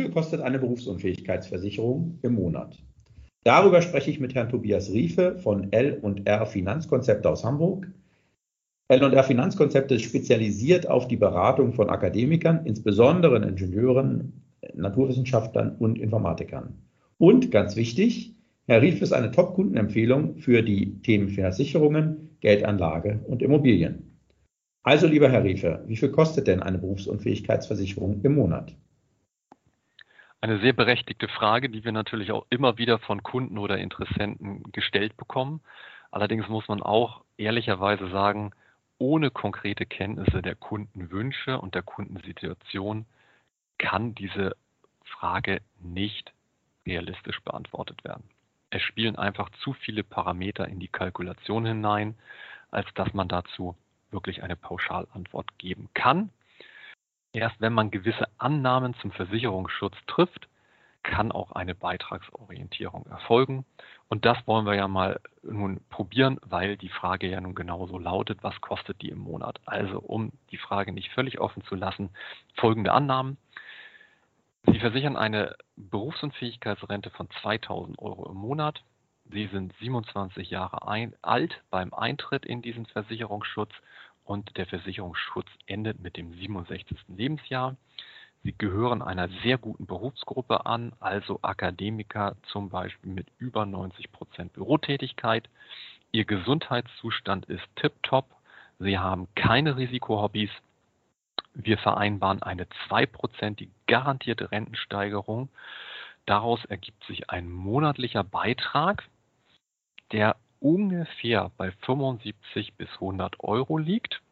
viel kostet eine Berufsunfähigkeitsversicherung im Monat? Darüber spreche ich mit Herrn Tobias Riefe von L&R Finanzkonzepte aus Hamburg. L&R Finanzkonzepte ist spezialisiert auf die Beratung von Akademikern, insbesondere Ingenieuren, Naturwissenschaftlern und Informatikern. Und ganz wichtig, Herr Riefe ist eine Top-Kundenempfehlung für die Themen Versicherungen, Geldanlage und Immobilien. Also, lieber Herr Riefe, wie viel kostet denn eine Berufsunfähigkeitsversicherung im Monat? Eine sehr berechtigte Frage, die wir natürlich auch immer wieder von Kunden oder Interessenten gestellt bekommen. Allerdings muss man auch ehrlicherweise sagen, ohne konkrete Kenntnisse der Kundenwünsche und der Kundensituation kann diese Frage nicht realistisch beantwortet werden. Es spielen einfach zu viele Parameter in die Kalkulation hinein, als dass man dazu wirklich eine Pauschalantwort geben kann. Erst wenn man gewisse Annahmen zum Versicherungsschutz trifft, kann auch eine Beitragsorientierung erfolgen. Und das wollen wir ja mal nun probieren, weil die Frage ja nun genauso lautet, was kostet die im Monat? Also um die Frage nicht völlig offen zu lassen, folgende Annahmen. Sie versichern eine Berufsunfähigkeitsrente von 2000 Euro im Monat. Sie sind 27 Jahre alt beim Eintritt in diesen Versicherungsschutz und der Versicherungsschutz endet mit dem 67. Lebensjahr. Sie gehören einer sehr guten Berufsgruppe an, also Akademiker zum Beispiel mit über 90 Prozent Bürotätigkeit. Ihr Gesundheitszustand ist tiptop. Sie haben keine Risikohobbys. Wir vereinbaren eine zweiprozentige garantierte Rentensteigerung. Daraus ergibt sich ein monatlicher Beitrag, der ungefähr bei 75 bis 100 Euro liegt.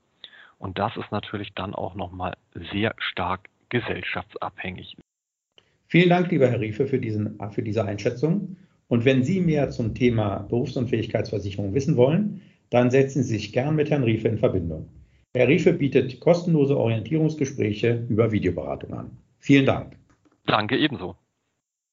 Und das ist natürlich dann auch nochmal sehr stark gesellschaftsabhängig. Vielen Dank, lieber Herr Riefe, für, diesen, für diese Einschätzung. Und wenn Sie mehr zum Thema Berufsunfähigkeitsversicherung wissen wollen, dann setzen Sie sich gern mit Herrn Riefe in Verbindung. Herr Riefe bietet kostenlose Orientierungsgespräche über Videoberatung an. Vielen Dank. Danke ebenso.